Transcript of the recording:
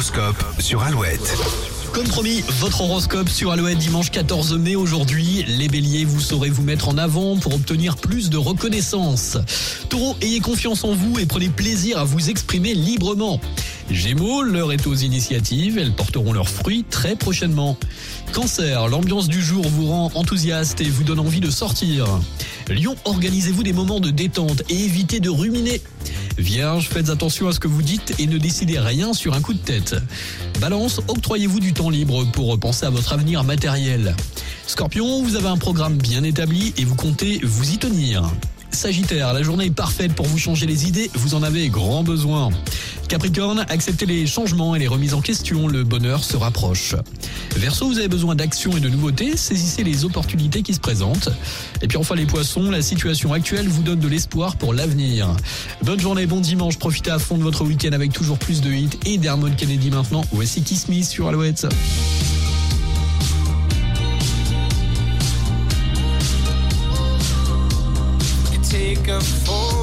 L'horoscope sur Alouette. Comme promis, votre horoscope sur Alouette dimanche 14 mai aujourd'hui. Les béliers, vous saurez vous mettre en avant pour obtenir plus de reconnaissance. Taureau, ayez confiance en vous et prenez plaisir à vous exprimer librement. Gémeaux, l'heure est aux initiatives, elles porteront leurs fruits très prochainement. Cancer, l'ambiance du jour vous rend enthousiaste et vous donne envie de sortir. Lion, organisez-vous des moments de détente et évitez de ruminer. Vierge, faites attention à ce que vous dites et ne décidez rien sur un coup de tête. Balance, octroyez-vous du temps libre pour penser à votre avenir matériel. Scorpion, vous avez un programme bien établi et vous comptez vous y tenir. Sagittaire, la journée est parfaite pour vous changer les idées, vous en avez grand besoin. Capricorne, acceptez les changements et les remises en question, le bonheur se rapproche. Verseau, vous avez besoin d'action et de nouveautés, saisissez les opportunités qui se présentent. Et puis enfin les poissons, la situation actuelle vous donne de l'espoir pour l'avenir. Bonne journée, bon dimanche, profitez à fond de votre week-end avec toujours plus de hits et d'Hermone Kennedy maintenant. Voici Kiss Me sur Alouette. make up for